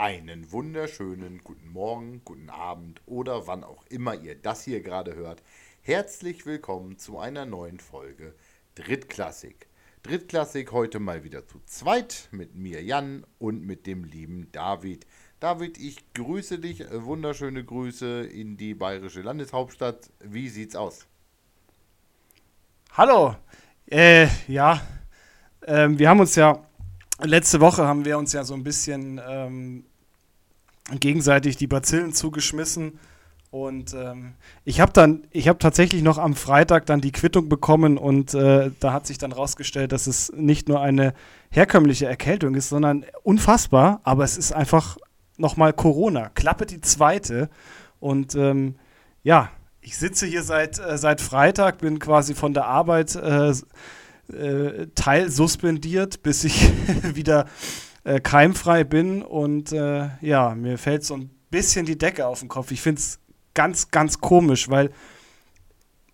Einen wunderschönen guten Morgen, guten Abend oder wann auch immer ihr das hier gerade hört. Herzlich willkommen zu einer neuen Folge Drittklassik. Drittklassik heute mal wieder zu zweit mit mir Jan und mit dem lieben David. David, ich grüße dich, äh, wunderschöne Grüße in die bayerische Landeshauptstadt. Wie sieht's aus? Hallo. Äh, ja, ähm, wir haben uns ja letzte Woche haben wir uns ja so ein bisschen ähm, gegenseitig die Bazillen zugeschmissen. Und ähm, ich habe dann, ich habe tatsächlich noch am Freitag dann die Quittung bekommen und äh, da hat sich dann rausgestellt, dass es nicht nur eine herkömmliche Erkältung ist, sondern unfassbar, aber es ist einfach nochmal Corona. Klappe die zweite. Und ähm, ja, ich sitze hier seit, äh, seit Freitag, bin quasi von der Arbeit äh, äh, teilsuspendiert, bis ich wieder äh, keimfrei bin und äh, ja, mir fällt so ein bisschen die Decke auf den Kopf. Ich finde es ganz, ganz komisch, weil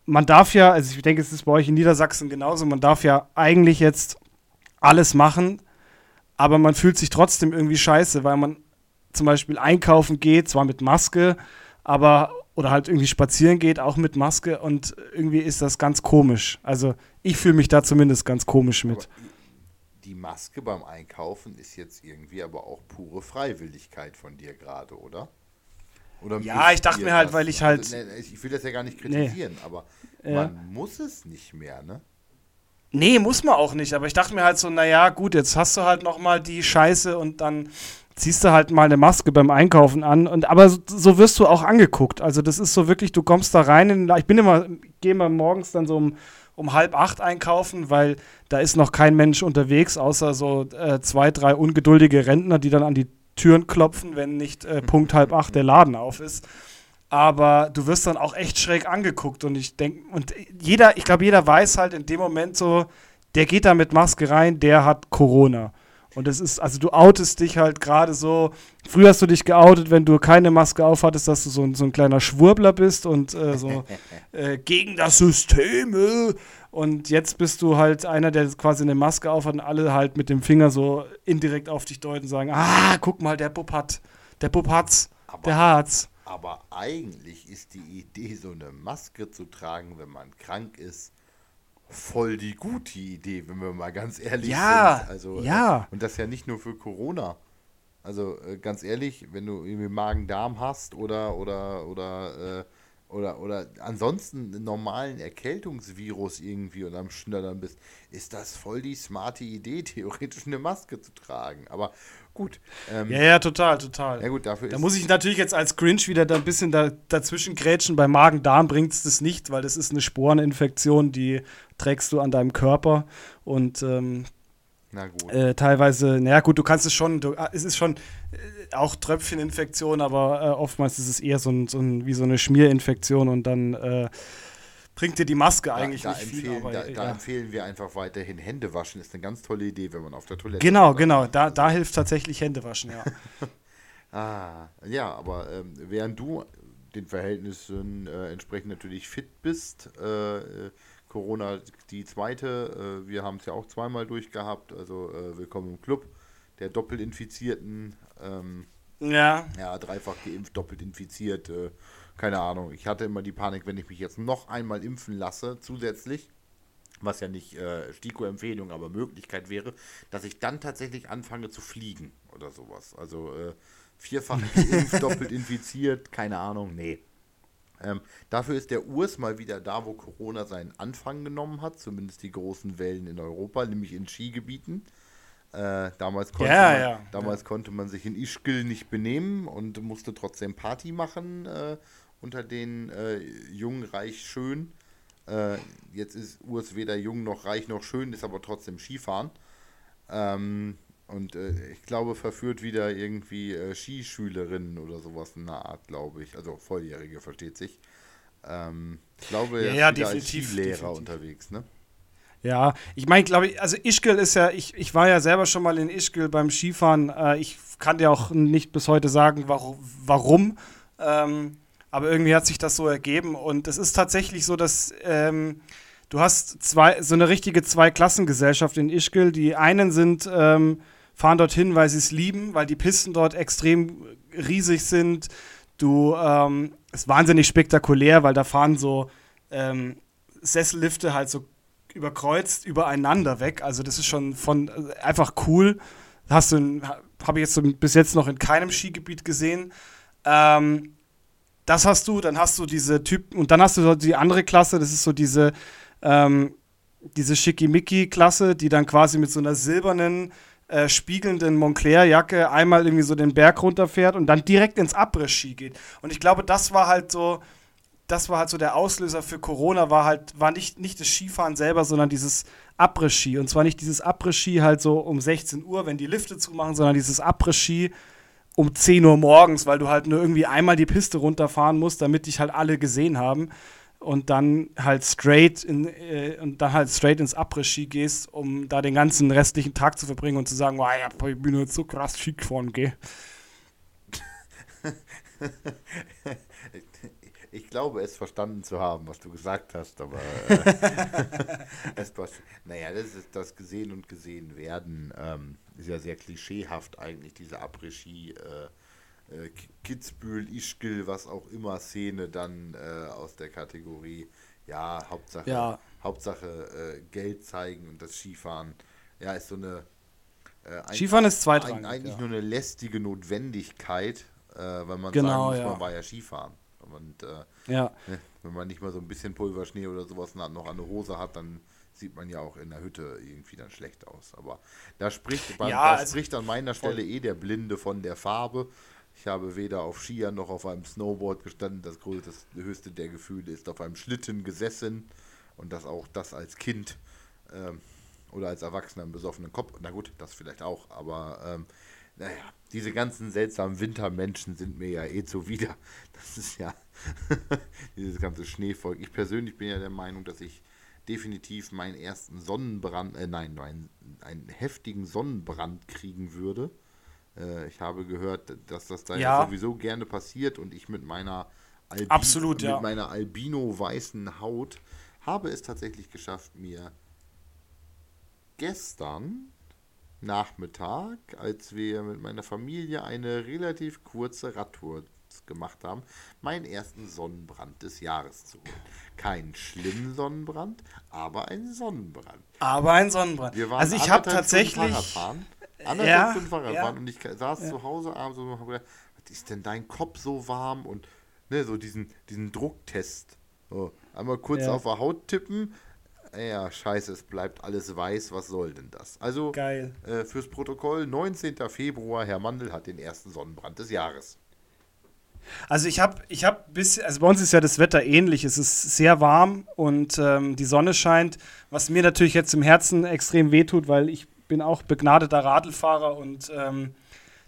man darf ja, also ich denke, es ist bei euch in Niedersachsen genauso, man darf ja eigentlich jetzt alles machen, aber man fühlt sich trotzdem irgendwie scheiße, weil man zum Beispiel einkaufen geht, zwar mit Maske, aber oder halt irgendwie spazieren geht, auch mit Maske und irgendwie ist das ganz komisch. Also ich fühle mich da zumindest ganz komisch mit. Aber die Maske beim Einkaufen ist jetzt irgendwie aber auch pure Freiwilligkeit von dir gerade, oder? oder ja, ich dachte mir halt, weil ich halt. Also, ich will das ja gar nicht kritisieren, nee. aber ja. man muss es nicht mehr, ne? Nee, muss man auch nicht, aber ich dachte mir halt so, naja, gut, jetzt hast du halt nochmal die Scheiße und dann ziehst du halt mal eine Maske beim Einkaufen an und aber so, so, wirst du auch angeguckt. Also das ist so wirklich, du kommst da rein, in, ich bin immer, gehe mal morgens dann so um um halb acht einkaufen, weil da ist noch kein Mensch unterwegs, außer so äh, zwei, drei ungeduldige Rentner, die dann an die Türen klopfen, wenn nicht äh, Punkt halb acht der Laden auf ist. Aber du wirst dann auch echt schräg angeguckt und ich denke, und jeder, ich glaube, jeder weiß halt in dem Moment so, der geht da mit Maske rein, der hat Corona. Und das ist, also du outest dich halt gerade so. Früher hast du dich geoutet, wenn du keine Maske aufhattest, dass du so ein, so ein kleiner Schwurbler bist und äh, so äh, gegen das System. Äh. Und jetzt bist du halt einer, der quasi eine Maske aufhat und alle halt mit dem Finger so indirekt auf dich deuten und sagen: Ah, guck mal, der Bub hat, der Bub hat's, aber, der hat's. Aber eigentlich ist die Idee, so eine Maske zu tragen, wenn man krank ist, voll die gute Idee, wenn wir mal ganz ehrlich ja, sind. Also, ja. Äh, und das ja nicht nur für Corona. Also äh, ganz ehrlich, wenn du irgendwie Magen-Darm hast oder oder oder äh, oder, oder ansonsten einen normalen Erkältungsvirus irgendwie und am Schnattern bist, ist das voll die smarte Idee, theoretisch eine Maske zu tragen. Aber gut. Ähm, ja, ja, total, total. Ja, gut, dafür da muss ich natürlich jetzt als Grinch wieder da ein bisschen da, dazwischen grätschen. Bei Magen-Darm bringt es das nicht, weil das ist eine Sporeninfektion, die trägst du an deinem Körper und ähm, na gut. Äh, teilweise, naja, gut, du kannst es schon, du, ah, es ist schon äh, auch Tröpfcheninfektion, aber äh, oftmals ist es eher so, ein, so ein, wie so eine Schmierinfektion und dann äh, bringt dir die Maske eigentlich da, nicht viel. Aber, da, da empfehlen wir einfach weiterhin Hände waschen. Ist eine ganz tolle Idee, wenn man auf der Toilette Genau, genau. Da, da hilft tatsächlich Hände waschen, ja. ah, ja, aber ähm, während du den Verhältnissen äh, entsprechend natürlich fit bist, äh, Corona die zweite. Äh, wir haben es ja auch zweimal durchgehabt. Also äh, willkommen im Club der Doppelinfizierten. Ähm, ja. Ja, dreifach geimpft, doppelt infiziert. Äh, keine Ahnung. Ich hatte immer die Panik, wenn ich mich jetzt noch einmal impfen lasse, zusätzlich, was ja nicht äh, STIKO-Empfehlung, aber Möglichkeit wäre, dass ich dann tatsächlich anfange zu fliegen oder sowas. Also äh, vierfach geimpft, doppelt infiziert, keine Ahnung, nee. Ähm, dafür ist der Urs mal wieder da, wo Corona seinen Anfang genommen hat, zumindest die großen Wellen in Europa, nämlich in Skigebieten. Äh, damals konnte, ja, man, ja. damals ja. konnte man sich in Ischgl nicht benehmen und musste trotzdem Party machen äh, unter den äh, Jung, Reich, Schön. Äh, jetzt ist Urs weder jung noch reich noch schön, ist aber trotzdem Skifahren. Ähm, und äh, ich glaube, verführt wieder irgendwie äh, Skischülerinnen oder sowas in der Art, glaube ich. Also Volljährige, versteht sich. Ähm, ich glaube, er ja, ist ja, als Skilehrer definitiv. unterwegs, ne? Ja, ich meine, glaube ich, also Ischgl ist ja, ich, ich war ja selber schon mal in Ischgl beim Skifahren. Äh, ich kann dir auch nicht bis heute sagen, warum. warum ähm, aber irgendwie hat sich das so ergeben. Und es ist tatsächlich so, dass ähm, du hast zwei, so eine richtige Zweiklassengesellschaft in Ischgl. Die einen sind ähm, fahren dorthin, weil sie es lieben, weil die Pisten dort extrem riesig sind. Du, ähm, ist wahnsinnig spektakulär, weil da fahren so ähm, Sessellifte halt so überkreuzt übereinander weg. Also das ist schon von äh, einfach cool. Hast du, habe ich jetzt bis jetzt noch in keinem Skigebiet gesehen. Ähm, das hast du, dann hast du diese Typen und dann hast du die andere Klasse, das ist so diese ähm, diese Schickimicki-Klasse, die dann quasi mit so einer silbernen äh, spiegelnden Montclair-Jacke einmal irgendwie so den Berg runterfährt und dann direkt ins Abriss-Ski geht. Und ich glaube, das war halt so, das war halt so der Auslöser für Corona, war halt, war nicht, nicht das Skifahren selber, sondern dieses Abriss-Ski. Und zwar nicht dieses Abriss-Ski halt so um 16 Uhr, wenn die Lifte zumachen, sondern dieses Abriss-Ski um 10 Uhr morgens, weil du halt nur irgendwie einmal die Piste runterfahren musst, damit dich halt alle gesehen haben und dann halt straight in äh, und dann halt straight ins Après-Ski gehst, um da den ganzen restlichen Tag zu verbringen und zu sagen, wow, ja, ich bin jetzt so krass Ski gefahren, gell. ich glaube, es verstanden zu haben, was du gesagt hast, aber äh, es naja, das ist das Gesehen und Gesehen werden. Ähm, ist ja sehr klischeehaft eigentlich, diese Après-Ski. Äh, äh, Kitzbühel, Ischgl, was auch immer Szene dann äh, aus der Kategorie, ja, Hauptsache, ja. Hauptsache äh, Geld zeigen und das Skifahren, ja, ist so eine. Äh, Skifahren ist zweitrangig. Eigentlich ja. nur eine lästige Notwendigkeit, weil man genau, sagen muss, ja. man war ja Skifahren. Und äh, ja. wenn man nicht mal so ein bisschen Pulverschnee oder sowas noch an der Hose hat, dann sieht man ja auch in der Hütte irgendwie dann schlecht aus. Aber da spricht, ja, da also spricht an meiner Stelle eh der Blinde von der Farbe. Ich habe weder auf Skiern noch auf einem Snowboard gestanden. Das größte, das höchste der Gefühle ist auf einem Schlitten gesessen und das auch das als Kind ähm, oder als Erwachsener im besoffenen Kopf. Na gut, das vielleicht auch, aber ähm, naja, diese ganzen seltsamen Wintermenschen sind mir ja eh zuwider. Das ist ja dieses ganze Schneevolk. Ich persönlich bin ja der Meinung, dass ich definitiv meinen ersten Sonnenbrand, äh, nein, einen, einen heftigen Sonnenbrand kriegen würde äh, ich habe gehört, dass das da ja. sowieso gerne passiert und ich mit meiner, Albi Absolut, mit meiner albino-weißen Haut habe es tatsächlich geschafft, mir gestern Nachmittag, als wir mit meiner Familie eine relativ kurze Radtour gemacht haben, meinen ersten Sonnenbrand des Jahres zu holen. Kein schlimmen Sonnenbrand, aber ein Sonnenbrand. Aber ein Sonnenbrand. also ich habe tatsächlich anderthalb ja, Stunden Fahrrad ja. und ich saß ja. zu Hause abends und habe gedacht, was ist denn dein Kopf so warm und ne, so diesen, diesen Drucktest. So, einmal kurz ja. auf der Haut tippen. Ja, scheiße, es bleibt alles weiß, was soll denn das? Also Geil. Äh, fürs Protokoll, 19. Februar, Herr Mandel hat den ersten Sonnenbrand des Jahres. Also ich habe, ich habe bis, also bei uns ist ja das Wetter ähnlich. Es ist sehr warm und ähm, die Sonne scheint, was mir natürlich jetzt im Herzen extrem wehtut, weil ich bin auch begnadeter Radlfahrer und ähm,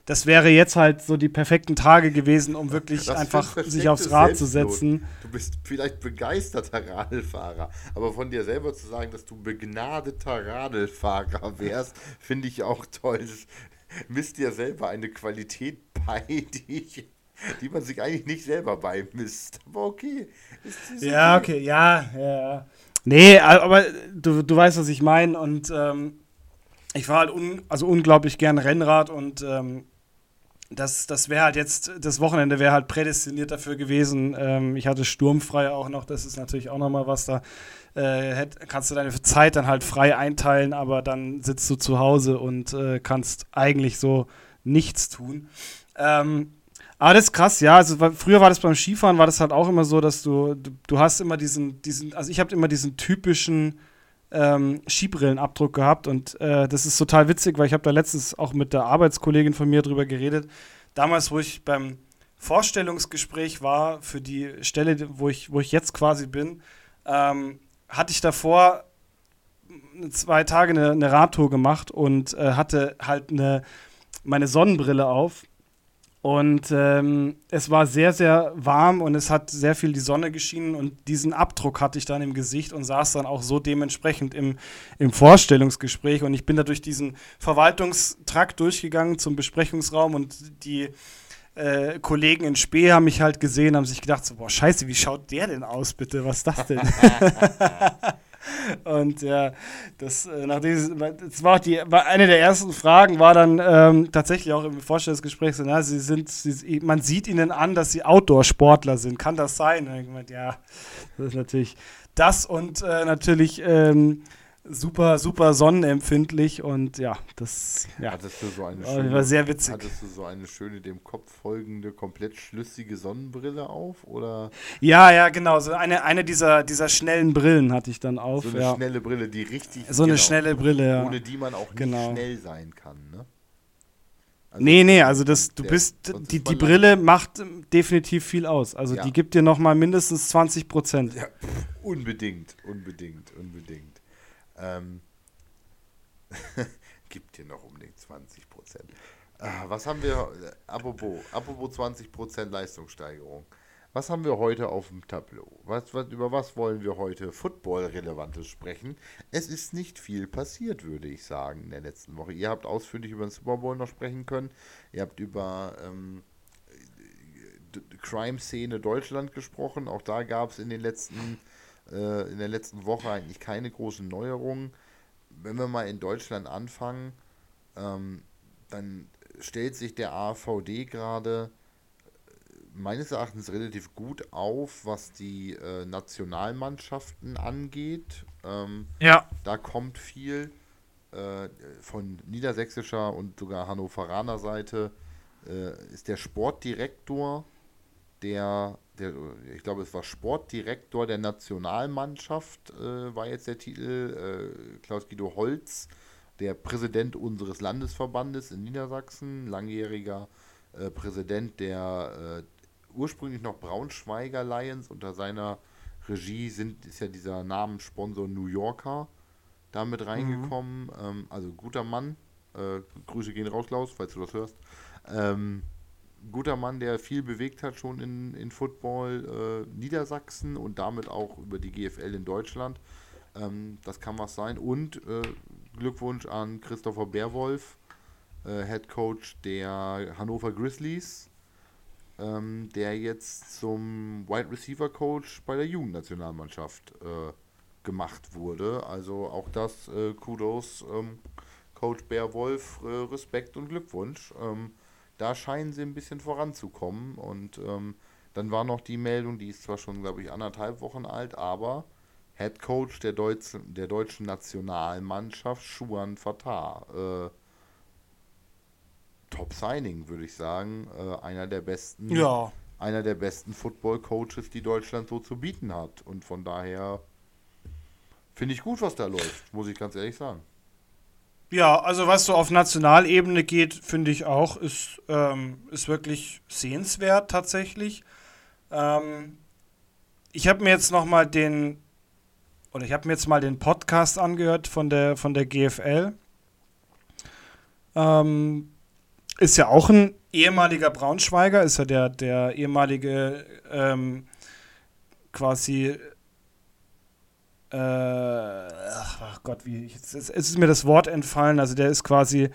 das wäre jetzt halt so die perfekten Tage gewesen, um wirklich das einfach sich aufs Rad zu setzen. Du bist vielleicht begeisterter Radlfahrer, aber von dir selber zu sagen, dass du begnadeter Radlfahrer wärst, finde ich auch toll. Das misst dir selber eine Qualität bei, die, ich, die man sich eigentlich nicht selber beimisst. Aber okay. ja, okay, ja, ja. Nee, aber du, du weißt, was ich meine und ähm, ich fahre halt un, also unglaublich gern Rennrad und ähm, das, das wäre halt jetzt, das Wochenende wäre halt prädestiniert dafür gewesen. Ähm, ich hatte sturmfrei auch noch, das ist natürlich auch nochmal was da. Äh, hätt, kannst du deine Zeit dann halt frei einteilen, aber dann sitzt du zu Hause und äh, kannst eigentlich so nichts tun. Ähm, aber das ist krass, ja. Also früher war das beim Skifahren, war das halt auch immer so, dass du, du, du hast immer diesen, diesen, also ich habe immer diesen typischen ähm, Skibrillenabdruck gehabt und äh, das ist total witzig, weil ich habe da letztens auch mit der Arbeitskollegin von mir drüber geredet. Damals, wo ich beim Vorstellungsgespräch war für die Stelle, wo ich, wo ich jetzt quasi bin, ähm, hatte ich davor zwei Tage eine, eine Radtour gemacht und äh, hatte halt eine, meine Sonnenbrille auf und ähm, es war sehr, sehr warm und es hat sehr viel die Sonne geschienen und diesen Abdruck hatte ich dann im Gesicht und saß dann auch so dementsprechend im, im Vorstellungsgespräch. Und ich bin da durch diesen Verwaltungstrakt durchgegangen zum Besprechungsraum und die äh, Kollegen in Spee haben mich halt gesehen, haben sich gedacht, so, boah, scheiße, wie schaut der denn aus, bitte? Was ist das denn? Und ja, das, äh, nach diesem, das war auch die, eine der ersten Fragen, war dann ähm, tatsächlich auch im Vorstellungsgespräch so, na, sie sind, sie, man sieht ihnen an, dass sie Outdoor-Sportler sind. Kann das sein? Und ich gemeint, ja, das ist natürlich das und äh, natürlich ähm, super, super sonnenempfindlich und ja, das ja, hattest du so eine schöne, war sehr witzig. Hattest du so eine schöne dem Kopf folgende, komplett schlüssige Sonnenbrille auf? Oder? Ja, ja, genau. So eine, eine dieser, dieser schnellen Brillen hatte ich dann auf. So eine ja. schnelle Brille, die richtig. So eine genau, schnelle Brille, ja. Ohne die man auch genau. nicht schnell sein kann, ne? Also nee, nee, also das, du bist, die, die Brille macht definitiv viel aus. Also ja. die gibt dir nochmal mindestens 20 Prozent. Ja, unbedingt, unbedingt, unbedingt. Ähm, gibt dir noch unbedingt 20 Prozent. Ah, was haben wir, äh, apropos, apropos 20 Prozent Leistungssteigerung. Was haben wir heute auf dem Tableau? Was, was, über was wollen wir heute Football-Relevantes sprechen? Es ist nicht viel passiert, würde ich sagen, in der letzten Woche. Ihr habt ausführlich über den Super Bowl noch sprechen können. Ihr habt über ähm, Crime-Szene Deutschland gesprochen. Auch da gab es in den letzten äh, in der letzten Woche eigentlich keine großen Neuerungen. Wenn wir mal in Deutschland anfangen, ähm, dann stellt sich der AVD gerade äh, meines Erachtens relativ gut auf, was die äh, Nationalmannschaften angeht. Ähm, ja. Da kommt viel äh, von niedersächsischer und sogar hannoveraner Seite. Äh, ist der Sportdirektor der, der, ich glaube, es war Sportdirektor der Nationalmannschaft, äh, war jetzt der Titel, äh, Klaus-Guido Holz, der Präsident unseres Landesverbandes in Niedersachsen, langjähriger äh, Präsident der äh, ursprünglich noch Braunschweiger Lions. Unter seiner Regie sind, ist ja dieser Namenssponsor New Yorker damit reingekommen. Mhm. Ähm, also guter Mann. Äh, Grüße gehen raus, Klaus, falls du das hörst. Ähm, guter Mann, der viel bewegt hat schon in, in Football äh, Niedersachsen und damit auch über die GFL in Deutschland. Ähm, das kann was sein. Und äh, Glückwunsch an Christopher Beerwolf, äh, Head Coach der Hannover Grizzlies, ähm, der jetzt zum Wide Receiver Coach bei der Jugendnationalmannschaft äh, gemacht wurde. Also auch das äh, Kudos, ähm, Coach Beerwolf, äh, Respekt und Glückwunsch. Ähm, da scheinen sie ein bisschen voranzukommen. Und ähm, dann war noch die Meldung, die ist zwar schon, glaube ich, anderthalb Wochen alt, aber Head Coach der, Deutsch, der deutschen Nationalmannschaft, Schuan Fatah. Äh, Top Signing, würde ich sagen. Äh, einer der besten. Ja. Einer der besten Football-Coaches, die Deutschland so zu bieten hat. Und von daher finde ich gut, was da läuft, muss ich ganz ehrlich sagen. Ja, also was so auf Nationalebene geht, finde ich auch, ist, ähm, ist wirklich sehenswert tatsächlich. Ähm, ich habe mir jetzt noch mal den, oder ich habe mir jetzt mal den Podcast angehört von der, von der GFL. Ähm, ist ja auch ein ehemaliger Braunschweiger, ist ja der, der ehemalige ähm, quasi äh, ach Gott, wie es, es ist mir das Wort entfallen. Also der ist quasi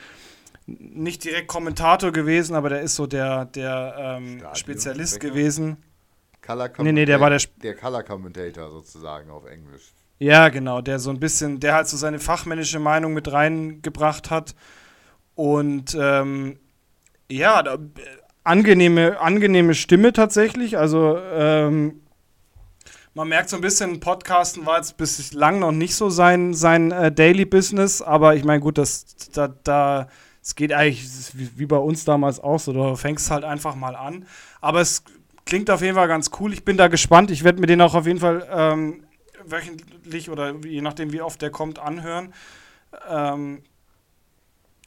nicht direkt Kommentator gewesen, aber der ist so der, der ähm, Spezialist Becker. gewesen. Color nee, nee, der war der, der Color Commentator sozusagen auf Englisch. Ja, genau, der so ein bisschen, der halt so seine fachmännische Meinung mit reingebracht hat. Und ähm, ja, da, angenehme, angenehme Stimme tatsächlich. Also ähm, man merkt so ein bisschen, Podcasten war jetzt bislang noch nicht so sein, sein äh, Daily Business, aber ich meine, gut, das, da, da, es geht eigentlich wie, bei uns damals auch so, du fängst halt einfach mal an. Aber es klingt auf jeden Fall ganz cool. Ich bin da gespannt. Ich werde mir den auch auf jeden Fall ähm, wöchentlich oder je nachdem, wie oft der kommt, anhören. Ähm,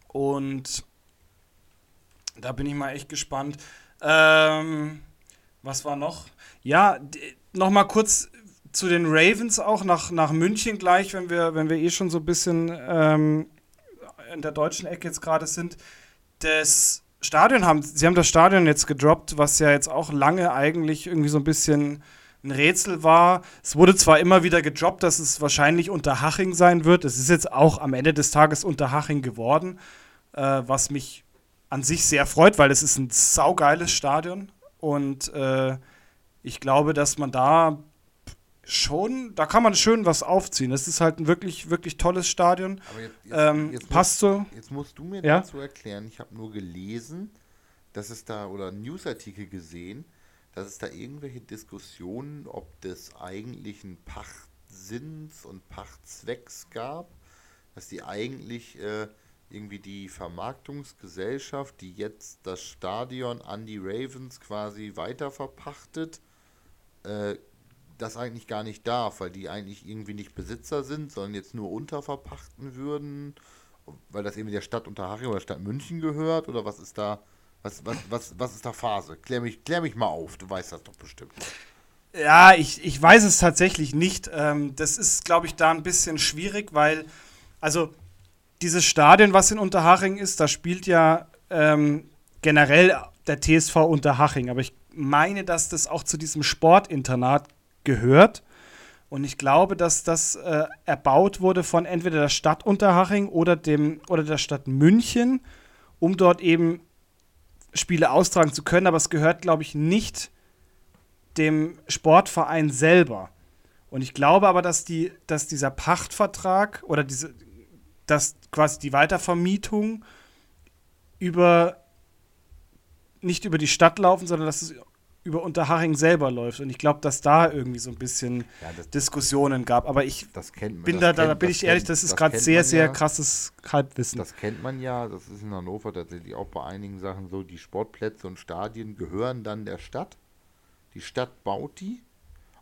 und da bin ich mal echt gespannt. Ähm, was war noch? Ja, noch mal kurz zu den Ravens auch nach, nach München gleich, wenn wir, wenn wir eh schon so ein bisschen ähm, in der deutschen Ecke jetzt gerade sind. Das Stadion haben, sie haben das Stadion jetzt gedroppt, was ja jetzt auch lange eigentlich irgendwie so ein bisschen ein Rätsel war. Es wurde zwar immer wieder gedroppt, dass es wahrscheinlich unter Haching sein wird. Es ist jetzt auch am Ende des Tages unter Haching geworden, äh, was mich an sich sehr freut, weil es ist ein saugeiles Stadion und äh, ich glaube, dass man da schon, da kann man schön was aufziehen. Das ist halt ein wirklich, wirklich tolles Stadion. Aber jetzt, jetzt, Ähm, jetzt passt so. musst, jetzt musst du mir Ja? dazu erklären, ich habe nur gelesen, dass es da, oder Newsartikel gesehen, dass es da irgendwelche Diskussionen, ob des eigentlichen Pachtsinns und Pachtzwecks gab, dass die eigentlich äh, irgendwie die Vermarktungsgesellschaft, die jetzt das Stadion an die Ravens quasi weiterverpachtet, äh, das eigentlich gar nicht darf, weil die eigentlich irgendwie nicht Besitzer sind, sondern jetzt nur unterverpachten würden, weil das eben der Stadt Unterhaching oder Stadt München gehört oder was ist da, was, was, was, was ist da Phase? Klär mich, klär mich mal auf, du weißt das doch bestimmt. Ja, ich, ich weiß es tatsächlich nicht. Ähm, das ist, glaube ich, da ein bisschen schwierig, weil, also dieses Stadion, was in Unterhaching ist, da spielt ja ähm, generell der TSV Unterhaching. Aber ich meine, dass das auch zu diesem Sportinternat gehört. Und ich glaube, dass das äh, erbaut wurde von entweder der Stadt Unterhaching oder, dem, oder der Stadt München, um dort eben Spiele austragen zu können. Aber es gehört, glaube ich, nicht dem Sportverein selber. Und ich glaube aber, dass, die, dass dieser Pachtvertrag oder diese, dass quasi die Weitervermietung über nicht über die Stadt laufen, sondern dass es über Unterhaching selber läuft. Und ich glaube, dass da irgendwie so ein bisschen Ja, das, Diskussionen gab. Aber ich man. bin da, da kennt- bin das ich ehrlich, das ist gerade sehr, sehr ja. krasses Halbwissen. Das kennt man ja, das ist in Hannover tatsächlich auch bei einigen Sachen so, die Sportplätze und Stadien gehören dann der Stadt. Die Stadt baut die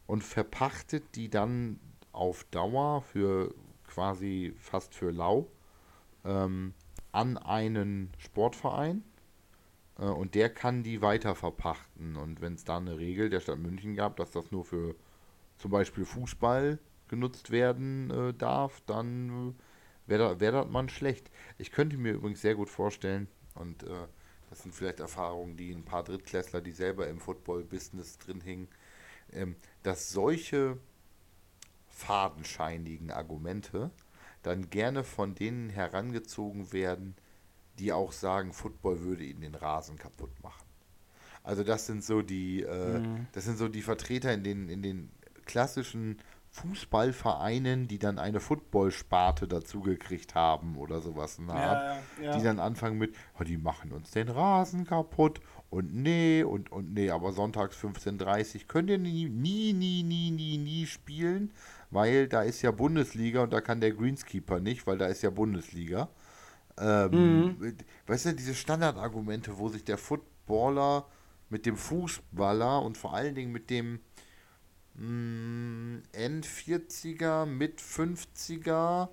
und verpachtet die dann auf Dauer für quasi fast für lau ähm, an einen Sportverein äh, und der kann die weiter verpachten. Und wenn es da eine Regel der Stadt München gab, dass das nur für zum Beispiel Fußball genutzt werden äh, darf, dann äh, wäre da, wär das mal schlecht. Ich könnte mir übrigens sehr gut vorstellen, und äh, das sind vielleicht Erfahrungen, die ein paar Drittklässler, die selber im Football-Business drin hingen, ähm, dass solche fadenscheinigen Argumente dann gerne von denen herangezogen werden, die auch sagen, Football würde ihnen den Rasen kaputt machen. Also das sind so die, äh, Mhm. das sind so die Vertreter in den, in den klassischen Fußballvereinen, die dann eine Football-Sparte dazugekriegt haben oder sowas. in der Art ja, ja. die dann anfangen mit, "Oh, die machen uns den Rasen kaputt und nee und und nee, aber sonntags 15.30 könnt ihr nie, nie, nie, nie, nie, nie spielen, weil da ist ja Bundesliga und da kann der Greenskeeper nicht, weil da ist ja Bundesliga. Ähm, Weißt du, diese Standardargumente, wo sich der Footballer mit dem Fußballer und vor allen Dingen mit dem mh, N40er, mit 50er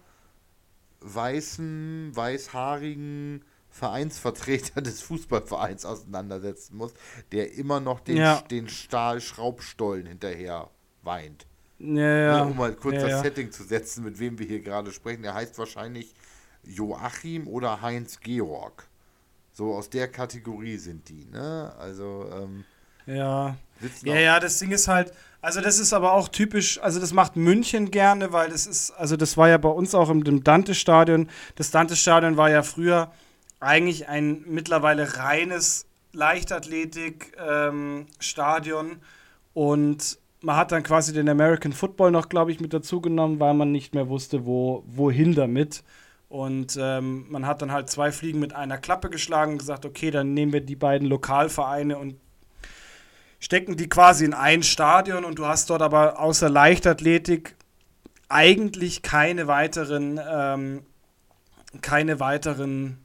weißen, weißhaarigen Vereinsvertreter des Fußballvereins auseinandersetzen muss, der immer noch den, Ja. den Stahlschraubstollen hinterher weint. Ja, ja. Ne, um mal kurz ja, das. Setting zu setzen, mit wem wir hier gerade sprechen. Er heißt wahrscheinlich Joachim oder Heinz Georg. So aus der Kategorie sind die, ne? Also, ähm, Ja. Ja, ja, das Ding ist halt, also das ist aber auch typisch, also das macht München gerne, weil das ist, also das war ja bei uns auch im Dante-Stadion. Das Dante-Stadion war ja früher eigentlich ein mittlerweile reines Leichtathletik-Stadion und man hat dann quasi den American Football noch, glaube ich, mit dazu genommen, weil man nicht mehr wusste, wo, wohin damit. Und ähm, man hat dann halt zwei Fliegen mit einer Klappe geschlagen und gesagt, okay, dann nehmen wir die beiden Lokalvereine und stecken die quasi in ein Stadion und du hast dort aber außer Leichtathletik eigentlich keine weiteren, ähm, keine weiteren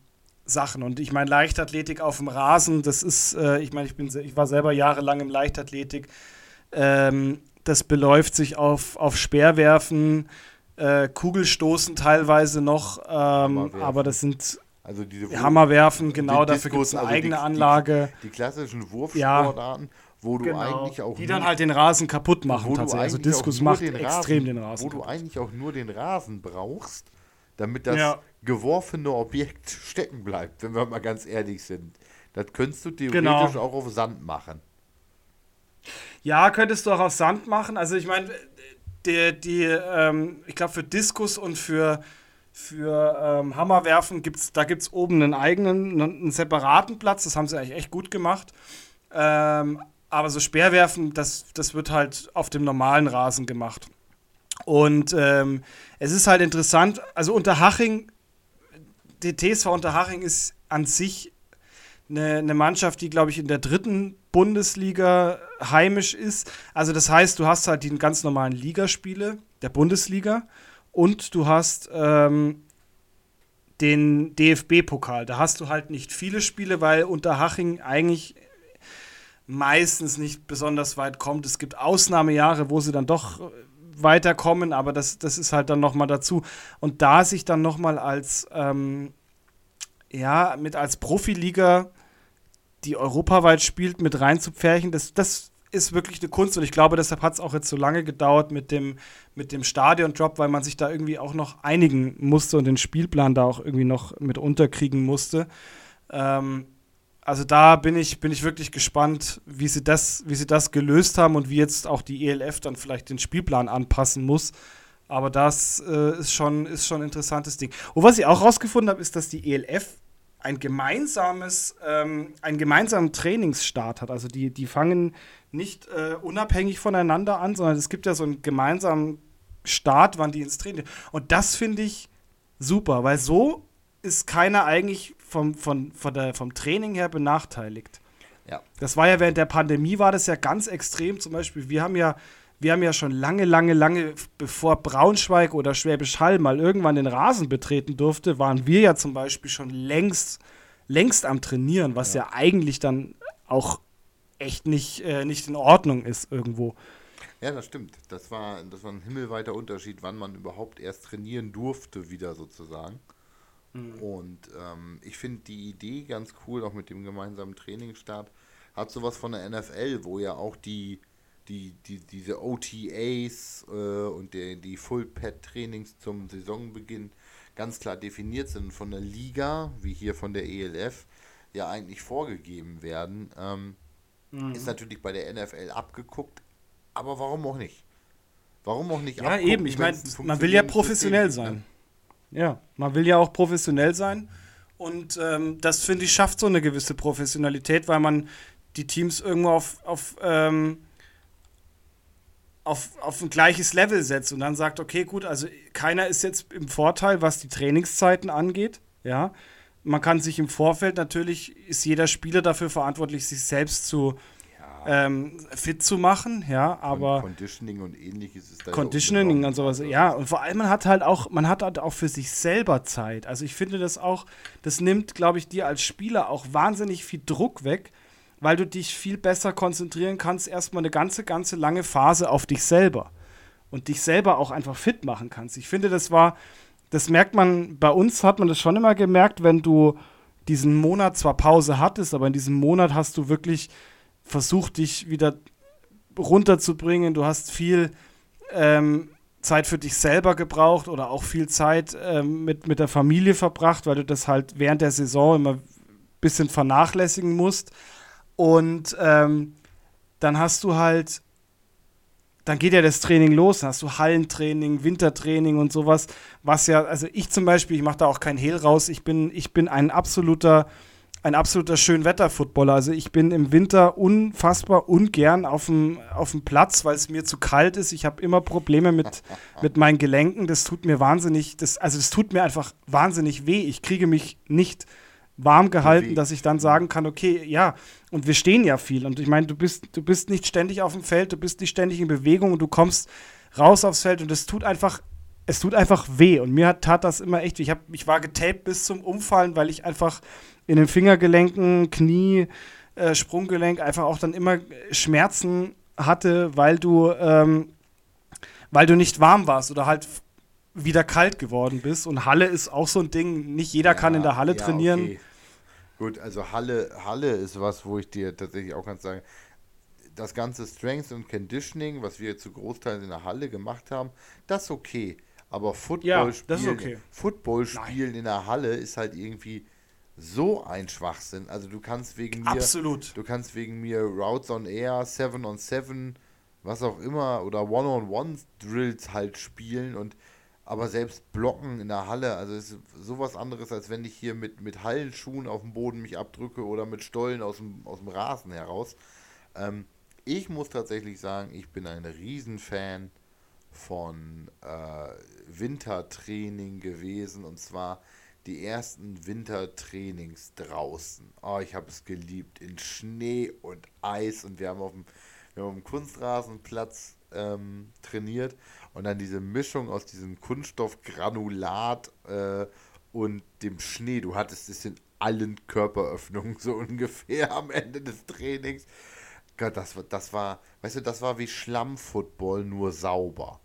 Sachen. Und ich meine, Leichtathletik auf dem Rasen, das ist, äh, ich meine, ich, ich war selber jahrelang im Leichtathletik. Ähm, das beläuft sich auf, auf Speerwerfen, äh, Kugelstoßen teilweise noch, ähm, aber das sind also diese Hammerwerfen, genau, die dafür gibt es eine also die- eigene die- Anlage. Die klassischen Wurfsportarten, wo du Genau, eigentlich auch die nur- dann halt den Rasen kaputt machen tatsächlich. Also Diskus macht den extrem Rasen, den Rasen Wo du eigentlich auch nur den Rasen brauchst, damit das Ja. geworfene Objekt stecken bleibt, wenn wir mal ganz ehrlich sind. Das könntest du theoretisch Genau. auch auf Sand machen. Ja, könntest du auch aus Sand machen. Also ich meine, die, die, ähm, ich glaube für Diskus und für, für ähm, Hammerwerfen gibt's, da gibt es oben einen eigenen, einen separaten Platz. Das haben sie eigentlich echt gut gemacht. Ähm, aber so Speerwerfen, das, das wird halt auf dem normalen Rasen gemacht. Und ähm, es ist halt interessant, also Unterhaching, die TSV Unterhaching ist an sich eine, eine Mannschaft, die, glaube ich, in der dritten Bundesliga heimisch ist. Also das heißt, du hast halt die ganz normalen Ligaspiele der Bundesliga und du hast ähm, den DFB-Pokal. Da hast du halt nicht viele Spiele, weil Unterhaching eigentlich meistens nicht besonders weit kommt. Es gibt Ausnahmejahre, wo sie dann doch weiterkommen, aber das, das ist halt dann nochmal dazu. Und da sich dann nochmal als, ähm, ja, mit als Profiliga, die europaweit spielt, mit reinzupferchen, das, das ist wirklich eine Kunst und ich glaube, deshalb hat es auch jetzt so lange gedauert mit dem, mit dem Stadion-Drop, weil man sich da irgendwie auch noch einigen musste und den Spielplan da auch irgendwie noch mit unterkriegen musste. Ähm, also da bin ich, bin ich wirklich gespannt, wie sie, das, wie sie das gelöst haben und wie jetzt auch die ELF dann vielleicht den Spielplan anpassen muss. Aber das äh, ist, schon, ist schon ein interessantes Ding. Und was ich auch rausgefunden habe, ist, dass die ELF ein gemeinsames, ähm, einen gemeinsamen Trainingsstart hat. Also die, die fangen nicht äh, unabhängig voneinander an, sondern es gibt ja so einen gemeinsamen Start, wann die ins Training. Und das finde ich super, weil so ist keiner eigentlich vom, von, von der, vom Training her benachteiligt. Ja. Das war ja während der Pandemie war das ja ganz extrem. Zum Beispiel, wir haben ja, wir haben ja schon lange, lange, lange, bevor Braunschweig oder Schwäbisch Hall mal irgendwann den Rasen betreten durfte, waren wir ja zum Beispiel schon längst, längst am Trainieren, was ja, ja eigentlich dann auch echt nicht, äh, nicht in Ordnung ist irgendwo. Ja, das stimmt. Das war, das war ein himmelweiter Unterschied, wann man überhaupt erst trainieren durfte, wieder sozusagen. Mhm. Und ähm, ich finde die Idee ganz cool, auch mit dem gemeinsamen Trainingsstart. Hat sowas von der NFL, wo ja auch die, die, die diese OTAs äh, und der, die Full-Pad-Trainings zum Saisonbeginn ganz klar definiert sind von der Liga, wie hier von der ELF, ja eigentlich vorgegeben werden. Ähm, mhm. Ist natürlich bei der NFL abgeguckt, aber warum auch nicht? Warum auch nicht? Ja, eben, ich meine, man will ja professionell System, ne? sein. Ne? Ja, man will ja auch professionell sein. Und ähm, das, finde ich, schafft so eine gewisse Professionalität, weil man die Teams irgendwo auf, auf, ähm, auf, auf ein gleiches Level setzt und dann sagt, okay, gut, also keiner ist jetzt im Vorteil, was die Trainingszeiten angeht. Ja, man kann sich im Vorfeld natürlich, ist jeder Spieler dafür verantwortlich, sich selbst zu ähm, fit zu machen, ja, aber. Und Conditioning und ähnliches ist da Conditioning ja und sowas, ja. Und vor allem, man hat halt auch, man hat halt auch für sich selber Zeit. Also ich finde das auch, das nimmt, glaube ich, dir als Spieler auch wahnsinnig viel Druck weg, weil du dich viel besser konzentrieren kannst, erstmal eine ganze, ganze lange Phase auf dich selber. Und dich selber auch einfach fit machen kannst. Ich finde, das war, das merkt man, bei uns hat man das schon immer gemerkt, wenn du diesen Monat zwar Pause hattest, aber in diesem Monat hast du wirklich versucht, dich wieder runterzubringen. Du hast viel ähm, Zeit für dich selber gebraucht oder auch viel Zeit ähm, mit, mit der Familie verbracht, weil du das halt während der Saison immer ein bisschen vernachlässigen musst. Und ähm, dann hast du halt, dann geht ja das Training los, dann hast du Hallentraining, Wintertraining und sowas, was ja, also ich zum Beispiel, ich mache da auch kein Hehl raus, ich bin, ich bin ein absoluter ein absoluter Schönwetter-Footballer. Also ich bin im Winter unfassbar ungern auf dem, auf dem Platz, weil es mir zu kalt ist. Ich habe immer Probleme mit, mit meinen Gelenken. Das tut mir wahnsinnig, das, also das tut mir einfach wahnsinnig weh. Ich kriege mich nicht warm gehalten, dass ich dann sagen kann, okay, ja, und wir stehen ja viel. Und ich meine, du bist, du bist nicht ständig auf dem Feld, du bist nicht ständig in Bewegung und du kommst raus aufs Feld und es tut einfach, es tut einfach weh. Und mir tat das immer echt, ich, hab, ich war getaped bis zum Umfallen, weil ich einfach in den Fingergelenken, Knie, äh, Sprunggelenk einfach auch dann immer Schmerzen hatte, weil du, ähm, weil du nicht warm warst oder halt wieder kalt geworden bist. Und Halle ist auch so ein Ding, nicht jeder ja, kann in der Halle ja, trainieren. Okay. Gut, also Halle, Halle ist was, wo ich dir tatsächlich auch ganz sagen, das ganze Strength und Conditioning, was wir zu Großteilen in der Halle gemacht haben, das ist okay. Aber Football ja, spielen, okay. Football spielen in der Halle ist halt irgendwie so ein Schwachsinn. Also du kannst wegen mir. Absolut. Du kannst wegen mir Routes on Air, 7 on 7, was auch immer, oder One-on-One-Drills halt spielen und aber selbst blocken in der Halle, also ist sowas anderes, als wenn ich hier mit, mit Hallenschuhen auf dem Boden mich abdrücke oder mit Stollen aus dem, aus dem Rasen heraus. Ähm, ich muss tatsächlich sagen, ich bin ein Riesenfan von äh, Wintertraining gewesen und zwar die ersten Wintertrainings draußen. Oh, ich habe es geliebt in Schnee und Eis und wir haben auf dem, wir haben auf dem Kunstrasenplatz ähm, trainiert und dann diese Mischung aus diesem Kunststoffgranulat äh, und dem Schnee. Du hattest es in allen Körperöffnungen so ungefähr am Ende des Trainings. Gott, das, das war, weißt du, das war wie Schlammfootball, nur sauber.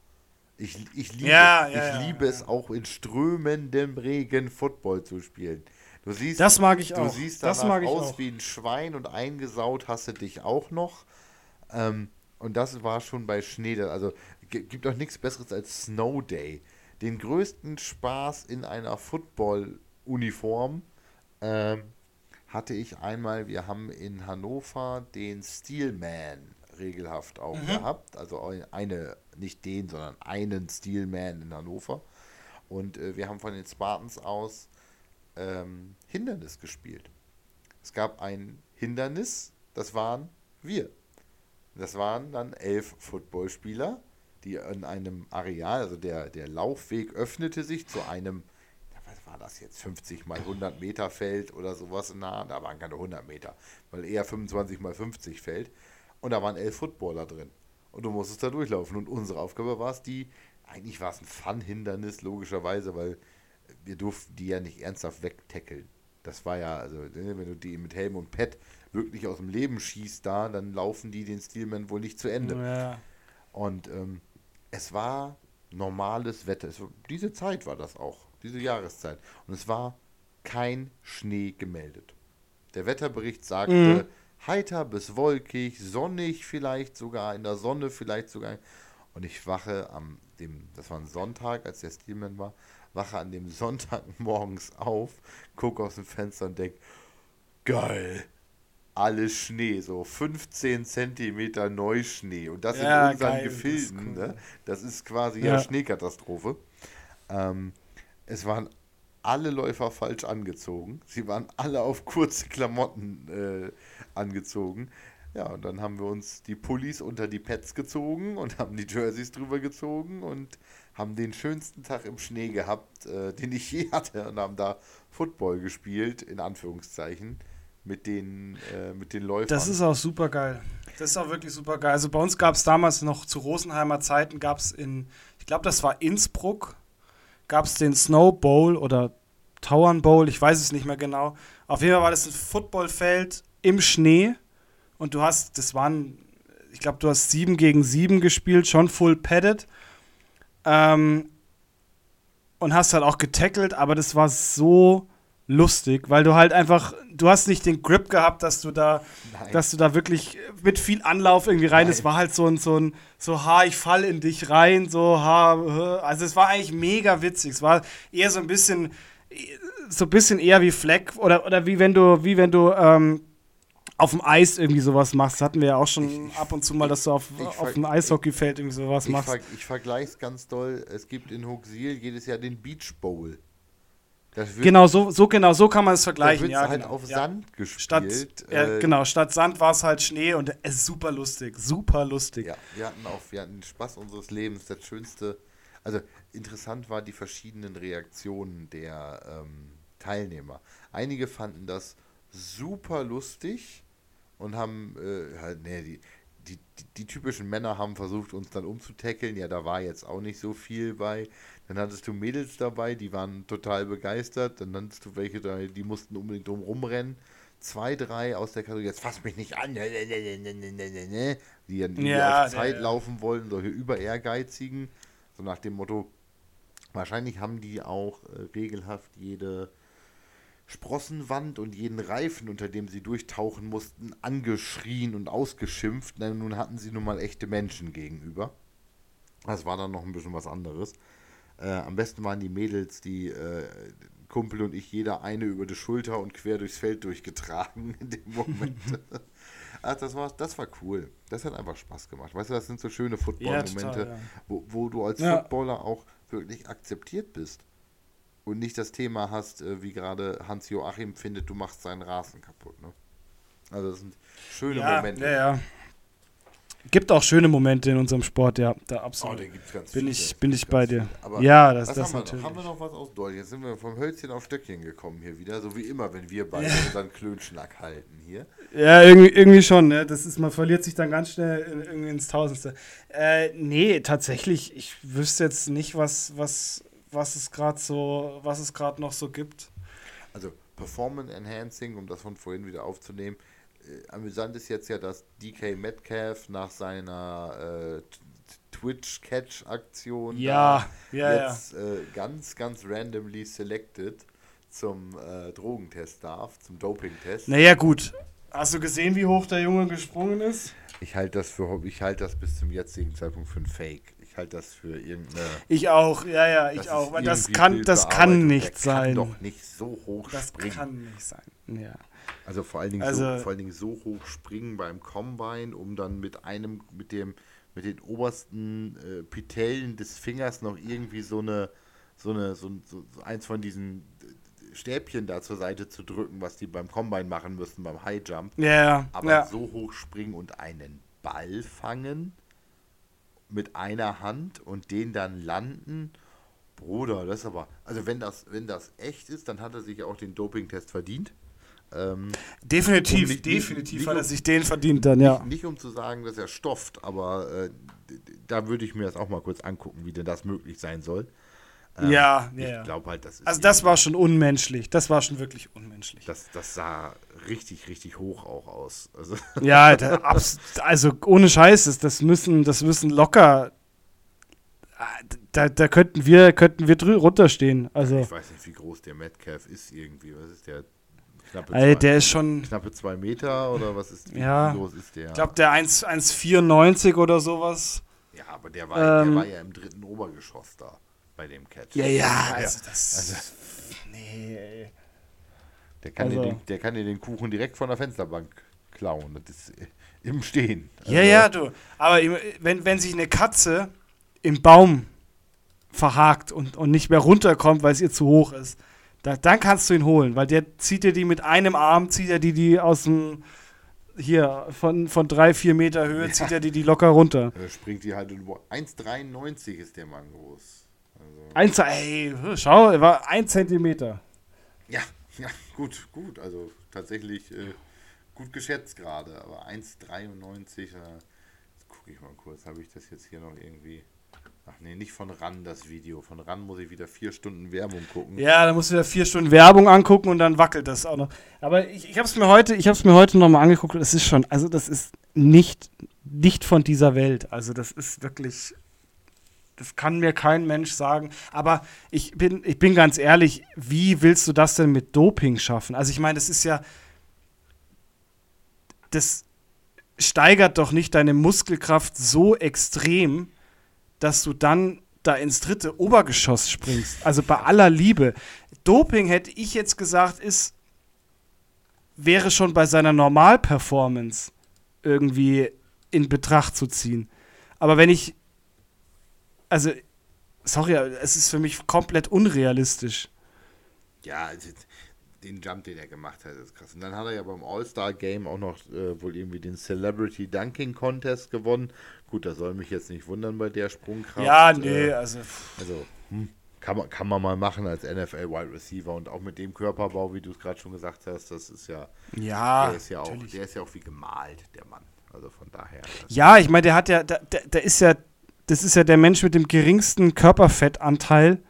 Ich, ich liebe, Ja, ich ja, ja, liebe ja. es auch in strömendem Regen Football zu spielen. Du siehst, Das mag ich du auch. siehst Das mag ich aus auch. wie ein Schwein und eingesaut hast du dich auch noch. Ähm, und das war schon bei Schnee. Also gibt auch nichts Besseres als Snow Day. Den größten Spaß in einer Football-Uniform ähm, hatte ich einmal. Wir haben in Hannover den Steelman regelhaft auch Mhm. gehabt. Also eine, nicht den, sondern einen Steelman in Hannover. Und äh, wir haben von den Spartans aus ähm, Hindernis gespielt. Es gab ein Hindernis, das waren wir. Das waren dann elf Footballspieler, die in einem Areal, also der, der Laufweg öffnete sich zu einem, was war das jetzt, 50 mal 100 Meter Feld oder sowas nah, da waren keine 100 Meter, weil eher 25 mal 50 Feld. Und da waren elf Footballer drin. Und du musstest da durchlaufen. Und unsere Aufgabe war es, die, eigentlich war es ein Fun-Hindernis, logischerweise, weil wir durften die ja nicht ernsthaft wegtackeln. Das war ja, also, ne, wenn du die mit Helm und Pet wirklich aus dem Leben schießt da, dann laufen die den Steelman wohl nicht zu Ende. Ja. Und ähm, es war normales Wetter. Es diese Zeit war das auch, diese Jahreszeit. Und es war kein Schnee gemeldet. Der Wetterbericht sagte, Mhm. heiter bis wolkig, sonnig vielleicht sogar, in der Sonne vielleicht sogar. Und ich wache am, dem, das war ein Sonntag, als der Steelman war, wache an dem Sonntag morgens auf, gucke aus dem Fenster und denke, geil, alles Schnee, so 15 Zentimeter Neuschnee. Und das Ja, in unseren geil, das ist Gefilden, cool. ne? das ist quasi ja, Ja. Schneekatastrophe. Ähm, es waren alle Läufer falsch angezogen. Sie waren alle auf kurze Klamotten äh, angezogen. Ja, und dann haben wir uns die Pullis unter die Pads gezogen und haben die Jerseys drüber gezogen und haben den schönsten Tag im Schnee gehabt, äh, den ich je hatte. Und haben da Football gespielt, in Anführungszeichen, mit den, äh, mit den Läufern. Das ist auch super geil. Das ist auch wirklich super geil. Also bei uns gab es damals noch zu Rosenheimer Zeiten, gab es in, ich glaube, das war Innsbruck, gab es den Snow Bowl oder Tauern Bowl, ich weiß es nicht mehr genau. Auf jeden Fall war das ein Footballfeld im Schnee und du hast, das waren, ich glaube, du hast sieben gegen sieben gespielt, schon full padded. Ähm, und hast halt auch getackelt, aber das war so lustig, weil du halt einfach, du hast nicht den Grip gehabt, dass du da, Nein. dass du da wirklich mit viel Anlauf irgendwie rein, Nein. es war halt so ein, so ein, so, ha, ich fall in dich rein, so, ha, also es war eigentlich mega witzig, es war eher so ein bisschen, so ein bisschen eher wie Fleck oder, oder wie wenn du, wie wenn du, ähm, auf dem Eis irgendwie sowas machst, Das hatten wir ja auch schon Ich- ab und zu mal, dass du auf, auf dem Eishockeyfeld irgendwie sowas Ich, machst. ver ich vergleiche es ganz doll. Es gibt in Huxil jedes Jahr den Beach Bowl. Genau, so, so genau, so kann man es da vergleichen. wird Ja, halt genau. auf ja. Sand Statt, gespielt. ja, Äh, genau, statt Sand war es halt Schnee und es ist super lustig, super lustig. Ja, wir hatten auch, wir hatten den Spaß unseres Lebens. Das Schönste, also interessant war die verschiedenen Reaktionen der ähm, Teilnehmer. Einige fanden das super lustig und haben, äh, halt, nee, die, die, die, die typischen Männer haben versucht, uns dann umzutackeln. Ja, da war jetzt auch nicht so viel bei. Dann hattest du Mädels dabei, die waren total begeistert. Dann hattest du welche, da, die mussten unbedingt drum rumrennen. Zwei, drei aus der Kategorie, jetzt fass mich nicht an, ne, die dann die Ja, auf Zeit ja. laufen wollen, solche über ehrgeizigen, so nach dem Motto, wahrscheinlich haben die auch äh, regelhaft jede Sprossenwand und jeden Reifen, unter dem sie durchtauchen mussten, angeschrien und ausgeschimpft. Na, nun hatten sie nun mal echte Menschen gegenüber. Das war dann noch ein bisschen was anderes. Äh, am besten waren die Mädels, die äh, Kumpel und ich, jeder eine über die Schulter und quer durchs Feld durchgetragen in dem Moment. Ach, das war, das war cool. Das hat einfach Spaß gemacht. Weißt du, das sind so schöne Ja, Football-Momente, total, ja. wo, wo du als Ja. Footballer auch wirklich akzeptiert bist. Und nicht das Thema hast, äh, wie gerade Hans-Joachim findet, du machst seinen Rasen kaputt. Ne? Also das sind schöne Ja, Momente. ja, ja. Gibt auch schöne Momente in unserem Sport, ja, da Oh, absolut. da gibt's ganz bin viele, ich, bin ich bei dir. Aber ja, das, das haben, wir natürlich. noch? haben wir noch was aus Deutschland? Jetzt sind wir vom Hölzchen auf Stöckchen gekommen hier wieder, so wie immer, wenn wir beide unseren Klönschnack halten hier. Ja, irgendwie, irgendwie schon, ne? Das ist, man verliert sich dann ganz schnell in, irgendwie ins Tausendste. Äh, nee, tatsächlich, ich wüsste jetzt nicht, was, was, was es gerade so, was es gerade noch so gibt. Also Performance Enhancing, um das von vorhin wieder aufzunehmen. Äh, amüsant ist jetzt ja, dass DK Metcalf nach seiner äh, Twitch-Catch-Aktion Ja, ja, ja. jetzt Äh, ganz, ganz randomly selected zum äh, Drogentest darf, zum Doping-Test. Naja, gut. Hast du gesehen, wie hoch der Junge gesprungen ist? Ich halte das für ich halte das bis zum jetzigen Zeitpunkt für ein Fake. Ich halte das für irgendeine Ich auch, ja, ja, ich das auch. Weil das kann, das kann nicht Der sein. Kann doch nicht so hoch das springen. kann nicht sein. Ja. Also vor allen Dingen Also- so, vor allen Dingen so hoch springen beim Combine, um dann mit einem mit dem mit den obersten äh, Pitellen des Fingers noch irgendwie so eine so eine so, so, so eins von diesen äh, Stäbchen da zur Seite zu drücken, was die beim Combine machen müssen beim High Jump. Ja, ja. Aber ja. so hoch springen und einen Ball fangen mit einer Hand und den dann landen. Bruder, das ist aber. Also wenn das, wenn das echt ist, dann hat er sich auch den Dopingtest verdient. Ähm, Definitiv, Um nicht- definitiv nicht hat er sich den verdient dann, ja. nicht, nicht um zu sagen, dass er stofft, aber äh, da würde ich mir das auch mal kurz angucken, wie denn das möglich sein soll. Ähm, Ja, ja, Ich ja. glaube halt, das ist. Also das war schon unmenschlich. Das war schon wirklich unmenschlich. Das, das sah richtig, richtig hoch auch aus. Also, Ja, da, abs- also ohne Scheiß, das, das müssen, das müssen locker. ah, Da, da könnten wir, könnten wir drü runterstehen. Also, ich weiß nicht, wie groß der Metcalf ist irgendwie. Was ist der? Knappe Alter, zwei- der ist schon, knappe zwei Meter oder was ist? Wie Ja. groß ist der? ich glaube, der 1 1,94 oder sowas. ja, aber der war, Ähm, der war ja im dritten Obergeschoss da bei dem Catch. Ja, ja, also das. nee, ey. Der kann, Also- dir den, der kann dir den Kuchen direkt von der Fensterbank klauen. Das ist äh, im Stehen. Ja, Also, ja, du. Aber wenn, wenn sich eine Katze im Baum verhakt und, und nicht mehr runterkommt, weil es ihr zu hoch ist, da, dann kannst du ihn holen, weil der zieht dir die mit einem Arm, zieht er die, die aus dem, hier, von, von drei, vier Meter Höhe, Ja. zieht er die, die locker runter. Da springt die halt über. 1,93 ist der Mann groß. Also, Eins, ey, schau, er war ein Zentimeter. ja, ja, gut, gut. Also tatsächlich äh, gut geschätzt gerade. Aber 1,93. Äh, gucke ich mal kurz. Habe ich das jetzt hier noch irgendwie. Ach nee, nicht von RAN das Video. Von RAN muss ich wieder vier Stunden Werbung gucken. Ja, da musst du wieder vier Stunden Werbung angucken und dann wackelt das auch noch. Aber ich, ich habe es mir heute, heute nochmal angeguckt es ist schon, also das ist nicht, nicht von dieser Welt. Also das ist wirklich, das kann mir kein Mensch sagen. Aber ich bin, ich bin ganz ehrlich, wie willst du das denn mit Doping schaffen? Also ich meine, das ist ja, das steigert doch nicht deine Muskelkraft so extrem, dass du dann da ins dritte Obergeschoss springst. Also bei aller Liebe. Doping hätte ich jetzt gesagt, ist wäre schon bei seiner Normalperformance irgendwie in Betracht zu ziehen. Aber wenn ich also sorry, es ist für mich komplett unrealistisch. Ja, also den Jump, den er gemacht hat, ist krass. Und dann hat er ja beim All-Star-Game auch noch äh, wohl irgendwie den Celebrity Dunking Contest gewonnen. Gut, das soll mich jetzt nicht wundern bei der Sprungkraft. Ja, nee, Äh, also also, hm, kann, man, kann man mal machen als NFL-Wide Receiver und auch mit dem Körperbau, wie du es gerade schon gesagt hast, das ist ja, ja, der ist ja auch, der ist ja auch wie gemalt, der Mann. Also von daher. Ja, ich meine, der hat ja, der, der, der ist ja, das ist ja der Mensch mit dem geringsten Körperfettanteil.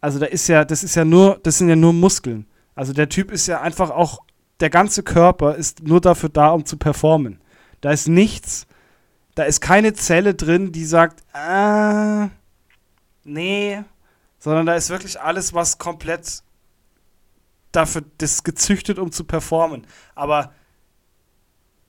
Also da ist ja, das ist ja nur, das sind ja nur Muskeln. Also der Typ ist ja einfach auch, der ganze Körper ist nur dafür da, um zu performen. Da ist nichts, da ist keine Zelle drin, die sagt, ah, nee, sondern da ist wirklich alles, was komplett dafür, das ist gezüchtet, um zu performen. Aber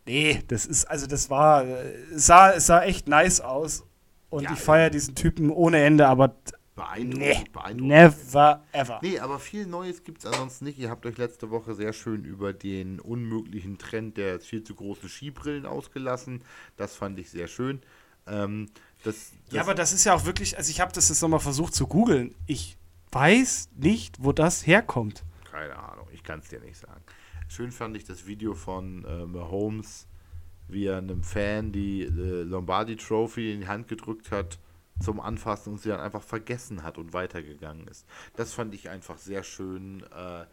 Nee, das ist, also das war, äh, es sah, sah echt nice aus. Und Ja, ich feiere diesen Typen ohne Ende, aber beeindruckend, nee, beeindruckend. never ever. Nee, aber viel Neues gibt es ansonsten nicht. Ihr habt euch letzte Woche sehr schön über den unmöglichen Trend der viel zu großen Skibrillen ausgelassen. Das fand ich sehr schön. Ähm, das, das, Ja, aber das ist ja auch wirklich, also ich habe das jetzt nochmal versucht zu googeln. Ich weiß nicht, wo das herkommt. Keine Ahnung, ich kann es dir nicht sagen. Schön fand ich das Video von äh, Mahomes, wie er einem Fan die äh, Lombardi Trophy in die Hand gedrückt hat zum Anfassen und sie dann einfach vergessen hat und weitergegangen ist. Das fand ich einfach sehr schön. Äh,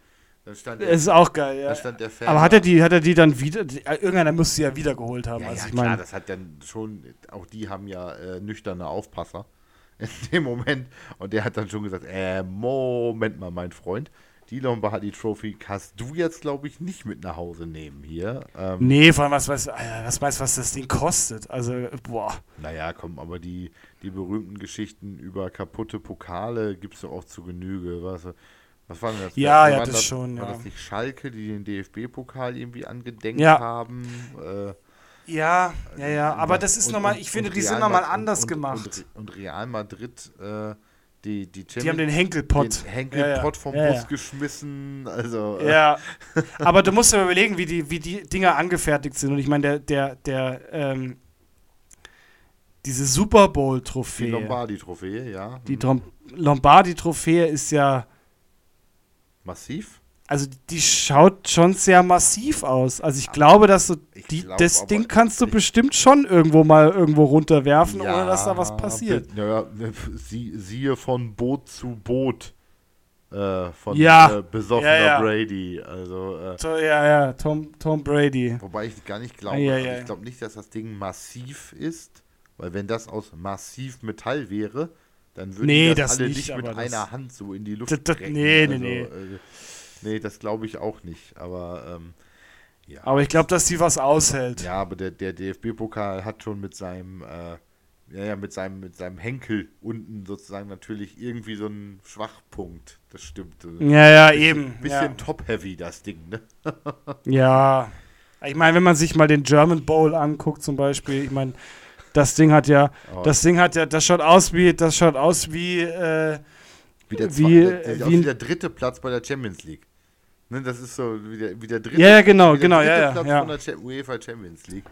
dann stand der, Das ist auch geil, ja. Aber hat er die, hat er die dann wieder, die, äh, irgendeiner muss sie ja wiedergeholt haben. Ja, also ja ich klar, meine, das hat dann schon, auch die haben ja äh, nüchterne Aufpasser in dem Moment. Und der hat dann schon gesagt, äh, Moment mal, mein Freund, die Lombardi Trophy kannst du jetzt, glaube ich, nicht mit nach Hause nehmen hier. Ähm, nee, vor allem, was weiß, was weiß, was das Ding kostet. Also, boah. Naja, komm, aber die, die berühmten Geschichten über kaputte Pokale gibt es doch auch zu Genüge. Was, was war denn das? Ja, ja, waren das schon, War ja. das nicht Schalke, die den DFB-Pokal irgendwie angedenkt Ja. haben? Äh, Ja, ja, ja. Aber das ist nochmal, ich finde, die sind nochmal Ma- anders und, gemacht. Und, und Real Madrid, äh, die, die, die haben den Henkelpott. den Henkelpott ja, ja. vom ja, Bus geschmissen. Also, äh, Ja. Aber du musst dir überlegen, wie die, wie die Dinger angefertigt sind. Und ich meine, der, der, der, ähm, diese Super die Bowl-Trophäe. Lombardi-Trophäe, ja. Die hm, Trom- Lombardi-Trophäe ist ja, Massiv. also die schaut schon sehr massiv aus. Also ich glaube, dass du die, glaub das Ding kannst du bestimmt schon irgendwo mal irgendwo runterwerfen, ohne dass da was passiert. bi- Ja, sie, siehe von Boot zu Boot. Äh, von Ja. äh, besoffener Ja, ja. Brady. Also, äh, To- Ja, ja, Tom, Tom Brady. wobei ich gar nicht glaube, ich glaube nicht, dass das Ding massiv ist, weil wenn das aus massiv Metall wäre, dann würden Nee, das, das alle nicht, mit einer Hand so in die Luft Das- das- nee, nee, also, nee. Äh, nee, das glaube ich auch nicht. Aber ähm, ja. Aber ich glaube, dass die was aushält. Ja, aber der, der DFB-Pokal hat schon mit seinem, äh, ja, ja, mit seinem, mit seinem Henkel unten sozusagen natürlich irgendwie so einen Schwachpunkt. Das stimmt. Ja, ja, bisschen, eben. Bisschen ja. top-heavy, das Ding, ne? Ja. Ich meine, wenn man sich mal den German Bowl anguckt zum Beispiel, ich meine, das Ding hat ja, Aber das Ding hat ja, das schaut aus wie, das schaut aus wie, äh, wie der, wie- der, der, wie ein- wie der dritte Platz bei der Champions League. Ne, das ist so wie der, wie der dritte, Ja, ja, genau, genau, dritte ja, ja, Platz ja. von der Cha- UEFA Champions League.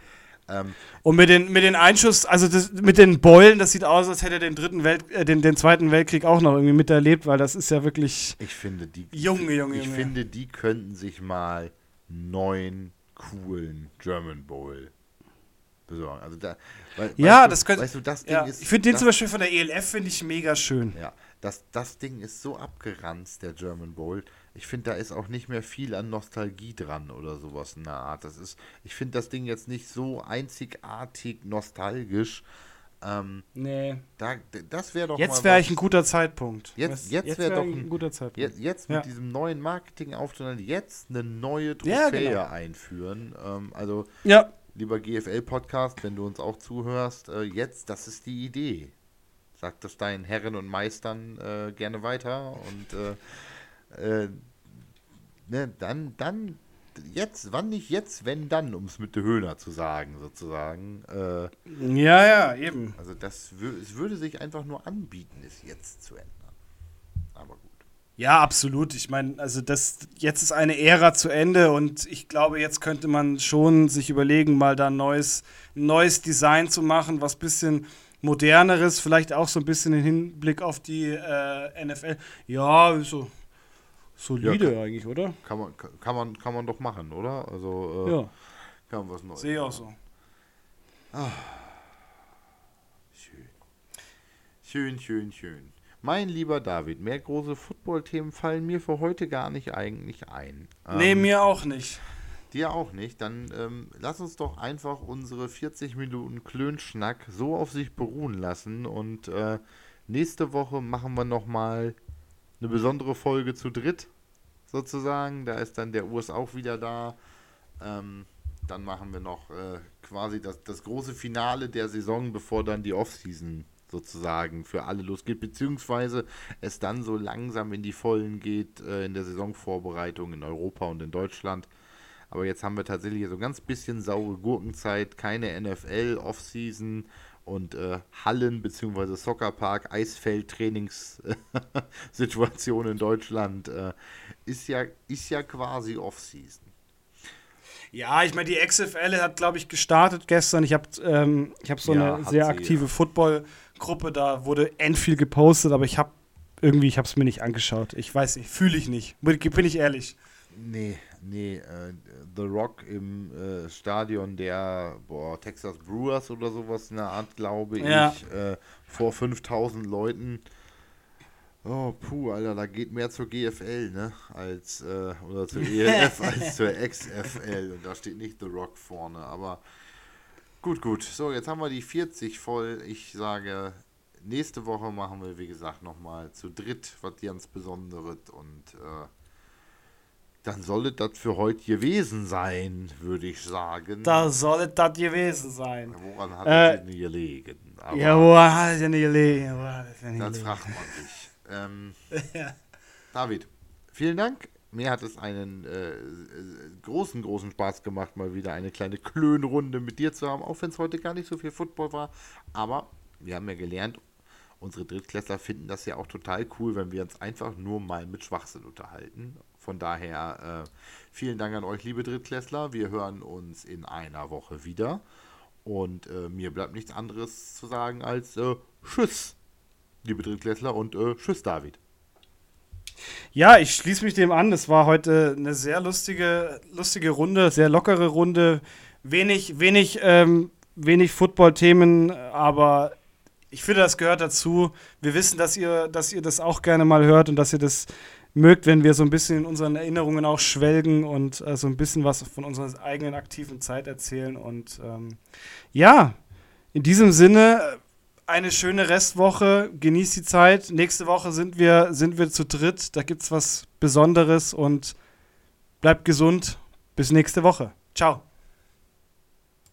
Ähm, und mit den, mit den Einschuss, also das, mit den Beulen, das sieht aus, als hätte er den dritten Welt, äh, den, den zweiten Weltkrieg auch noch irgendwie miterlebt, weil das ist ja wirklich, ich finde, die, Junge, Junge, ich Junge. finde, die könnten sich mal neun coolen German Bowl besorgen. Also da, weil, Ja, weißt du, das könnte- Weißt du, das Ding ja, ist. ich finde den das, zum Beispiel von der ELF, finde ich mega schön. Ja, das, das Ding ist so abgeranzt, der German Bowl. Ich finde, da ist auch nicht mehr viel an Nostalgie dran oder sowas in der Art. Das ist, ich finde das Ding jetzt nicht so einzigartig nostalgisch. Ähm, Nee. da, das wäre doch Jetzt wäre ich ein guter Zeitpunkt. Jetzt- Weißt- jetzt wär wär doch ein ein- guter Zeitpunkt. Jetzt, jetzt Ja. mit diesem neuen Marketingauftrag, jetzt eine neue Ja, Trophäe genau. einführen. Ähm, also, Ja, lieber GFL-Podcast, wenn du uns auch zuhörst, äh, jetzt, das ist die Idee. Sag das deinen Herren und Meistern äh, gerne weiter und äh, äh, ne, dann, dann, jetzt, wann nicht jetzt, wenn dann, um es mit der Höhner zu sagen, sozusagen. Äh, ja, ja, eben. also das es würde sich einfach nur anbieten, es jetzt zu ändern. Aber gut. Ja, absolut. Ich meine, also das jetzt ist eine Ära zu Ende und ich glaube, jetzt könnte man schon sich überlegen, mal da ein neues, ein neues Design zu machen, was bisschen moderneres, vielleicht auch so ein bisschen im Hinblick auf die äh, NFL. Ja, so solide Ja, eigentlich, oder? Kann man, kann man, kann man doch machen, oder? Also äh, Ja, kann man was Neues. sehe ich auch so. Schön. Schön, schön, schön. Mein lieber David, mehr große Football-Themen fallen mir für heute gar nicht eigentlich ein. nee, Ähm, mir auch nicht. Dir auch nicht. Dann ähm, lass uns doch einfach unsere 40 Minuten Klönschnack so auf sich beruhen lassen. Und äh, nächste Woche machen wir nochmal eine besondere Folge zu dritt, sozusagen. Da ist dann der Urs auch wieder da. Ähm, dann machen wir noch äh, quasi das, das große Finale der Saison, bevor dann die Offseason sozusagen für alle losgeht, beziehungsweise es dann so langsam in die Vollen geht äh, in der Saisonvorbereitung in Europa und in Deutschland. Aber jetzt haben wir tatsächlich so ein ganz bisschen saure Gurkenzeit, keine NFL, Offseason und äh, Hallen bzw. Soccerpark, Eisfeld-Trainingssituation in Deutschland äh, ist, ja, ist ja quasi Offseason. Ja, ich meine, die XFL hat, glaube ich, gestartet gestern. Ich habe ähm, ich hab so Ja, eine sehr aktive ja. Football-Gruppe, da wurde end viel gepostet, aber ich habe irgendwie, ich habe es mir nicht angeschaut. Ich weiß nicht, fühle ich nicht. Bin ich ehrlich. Nee, nee, äh, The Rock im äh, Stadion der boah, Texas Brewers oder sowas in der Art, glaube Ja. ich, äh, vor 5000 Leuten. Oh, puh, Alter, da geht mehr zur GFL, ne, als, äh, oder zur ELF als zur XFL. Und da steht nicht The Rock vorne, aber gut, gut. So, jetzt haben wir die 40 voll. Ich sage, nächste Woche machen wir, wie gesagt, nochmal zu dritt was ganz Besonderes und, äh, dann soll das für heute gewesen sein, würde ich sagen. Da soll das gewesen sein. Woran hat Äh, es denn gelegen? Aber Ja, wo hat es denn gelegen? Hat denn das gelegen? fragt man sich. Ähm, David, vielen Dank. Mir hat es einen äh, großen, großen Spaß gemacht, mal wieder eine kleine Klönrunde mit dir zu haben, auch wenn es heute gar nicht so viel Football war. Aber wir haben ja gelernt, unsere Drittklässler finden das ja auch total cool, wenn wir uns einfach nur mal mit Schwachsinn unterhalten. Von daher äh, vielen Dank an euch, liebe Drittklässler. Wir hören uns in einer Woche wieder. Und äh, mir bleibt nichts anderes zu sagen als äh, Tschüss, liebe Drittklässler, und äh, Tschüss, David. Ja, ich schließe mich dem an. Das war heute eine sehr lustige, lustige Runde, sehr lockere Runde. Wenig, wenig, ähm, wenig Football-Themen, aber ich finde, das gehört dazu. Wir wissen, dass ihr, dass ihr das auch gerne mal hört und dass ihr das mögt, wenn wir so ein bisschen in unseren Erinnerungen auch schwelgen und äh, so ein bisschen was von unserer eigenen aktiven Zeit erzählen. Und ähm, ja, in diesem Sinne eine schöne Restwoche. Genießt die Zeit. Nächste Woche sind wir, sind wir zu dritt. Da gibt es was Besonderes und bleibt gesund. Bis nächste Woche. Ciao.